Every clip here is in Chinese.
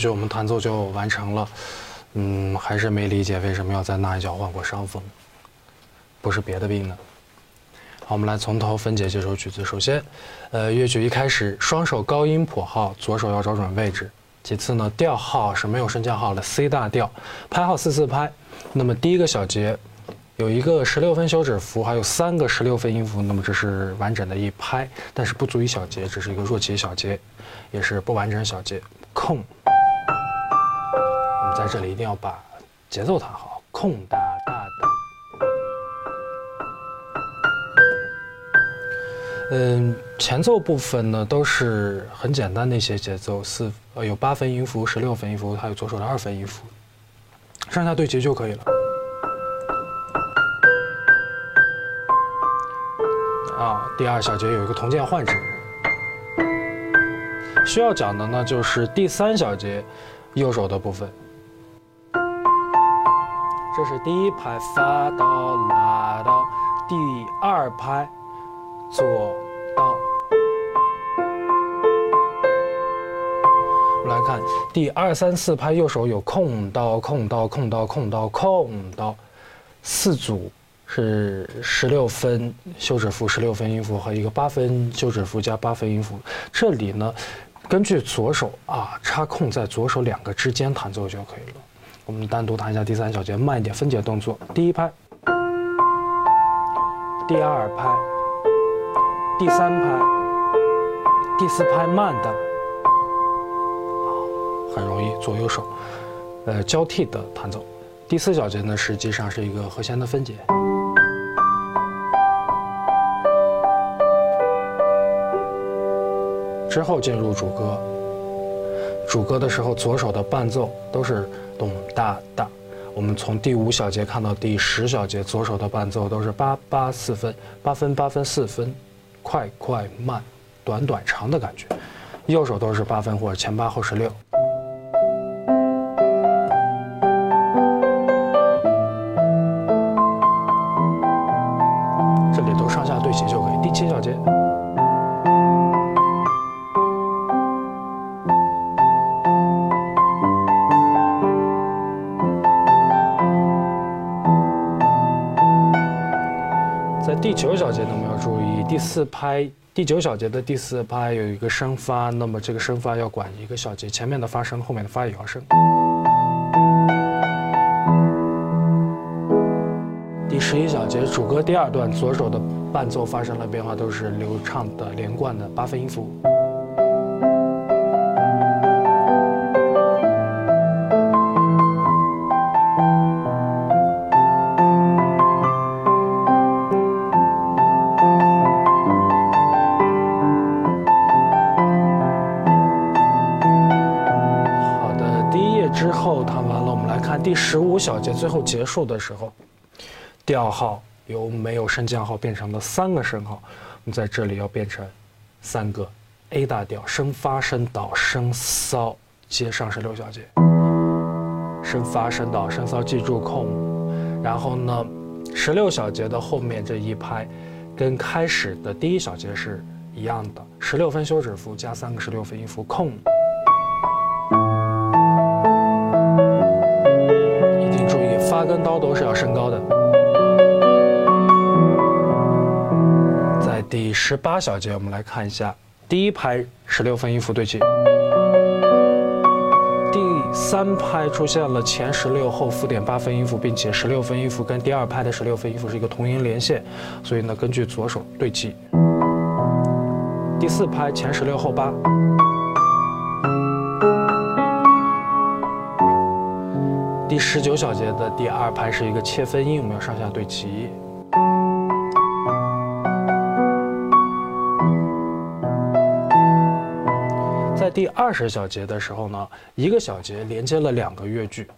就，我们弹奏就完成了。嗯，还是没理解为什么要在那一脚换过伤风，不是别的病呢。好，我们来从头分解这首曲子。首先，呃，乐曲一开始，双手高音谱号，左手要找准位置。其次呢，调号是没有升降号的 C 大调，拍号四四拍。那么第一个小节有一个十六分休止符，还有三个十六分音符，那么这是完整的一拍，但是不足以小节，这是一个弱起小节，也是不完整小节。空，在这里一定要把节奏弹好。空哒哒哒。嗯，前奏部分呢都是很简单的一些节奏，四呃有八分音符、十六分音符，还有左手的二分音符，上下对齐就可以了。啊，第二小节有一个同键换指。需要讲的呢，就是第三小节右手的部分。这是第一拍发到拉到，第二拍左到。我们来看第二三四拍，右手有空刀空刀空刀空刀空刀，四组是十六分休止符、十六分音符和一个八分休止符加八分音符。这里呢。根据左手啊，插空在左手两个之间弹奏就可以了。我们单独弹一下第三小节，慢一点分解动作。第一拍，第二拍，第三拍，第四拍慢的，很容易左右手呃交替的弹奏。第四小节呢，实际上是一个和弦的分解。之后进入主歌，主歌的时候，左手的伴奏都是咚哒哒。我们从第五小节看到第十小节，左手的伴奏都是八八四分，八分八分四分，快快慢，短短长的感觉。右手都是八分或者前八后十六。这里都上下对齐就可以。第七小节。小节，呢，我们要注意第四拍。第九小节的第四拍有一个升发，那么这个升发要管一个小节，前面的发声，后面的发也要升。第十一小节主歌第二段，左手的伴奏发生了变化，都是流畅的、连贯的八分音符。第十五小节最后结束的时候，调号由没有升降号变成了三个升号，我们在这里要变成三个 A 大调，升发升导升骚，接上十六小节。升发升导升骚，记住空。然后呢，十六小节的后面这一拍，跟开始的第一小节是一样的，十六分休止符加三个十六分音符空。定注意，发跟刀都是要升高的。在第十八小节，我们来看一下。第一拍十六分音符对齐，第三拍出现了前十六后附点八分音符，并且十六分音符跟第二拍的十六分音符是一个同音连线，所以呢，根据左手对齐。第四拍前十六后八，第十九小节的第二拍是一个切分音，我们要上下对齐。在第二十小节的时候呢，一个小节连接了两个乐句，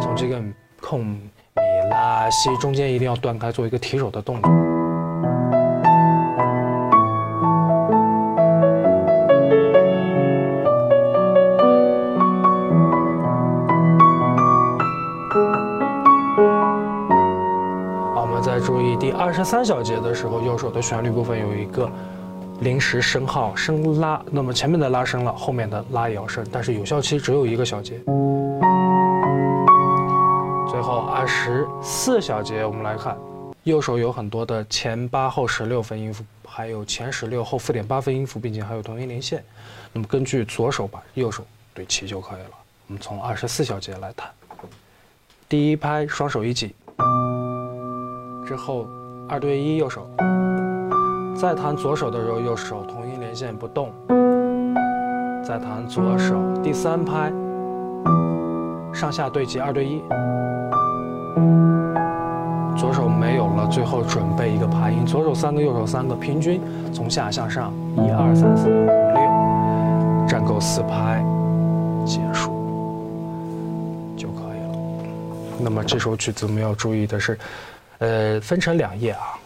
从这个空米拉西中间一定要断开，做一个提手的动作。三小节的时候，右手的旋律部分有一个临时升号升拉，那么前面的拉升了，后面的拉也要升，但是有效期只有一个小节。最后二十四小节，我们来看，右手有很多的前八后十六分音符，还有前十六后附点八分音符，并且还有同音连线。那么根据左手把右手对齐就可以了。我们从二十四小节来弹，第一拍双手一起。之后，二对一，右手。再弹左手的时候，右手同音连线不动。再弹左手，第三拍，上下对齐，二对一。左手没有了，最后准备一个爬音，左手三个，右手三个，平均从下向上，一二三四五六，站够四拍，结束就可以了。那么这首曲子我们要注意的是。呃，分成两页啊，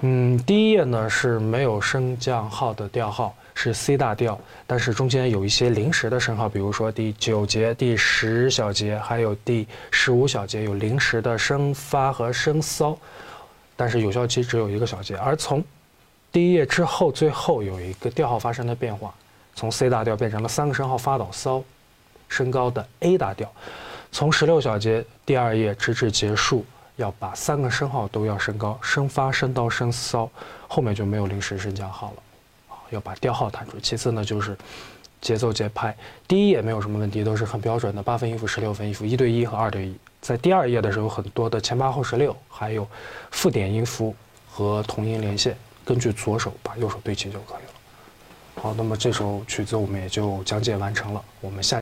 嗯，第一页呢是没有升降号的调号，是 C 大调，但是中间有一些临时的升号，比如说第九节、第十小节，还有第十五小节有临时的升发和升骚，但是有效期只有一个小节。而从第一页之后，最后有一个调号发生了变化，从 C 大调变成了三个升号发导骚，升高的 A 大调，从十六小节第二页直至结束。要把三个升号都要升高，升发、升到、升骚，后面就没有临时升降号了，啊，要把调号弹出。其次呢，就是节奏节拍，第一页没有什么问题，都是很标准的八分音符、十六分音符，一对一和二对一。在第二页的时候，很多的前八后十六，还有附点音符和同音连线，根据左手把右手对齐就可以了。好，那么这首曲子我们也就讲解完成了，我们下。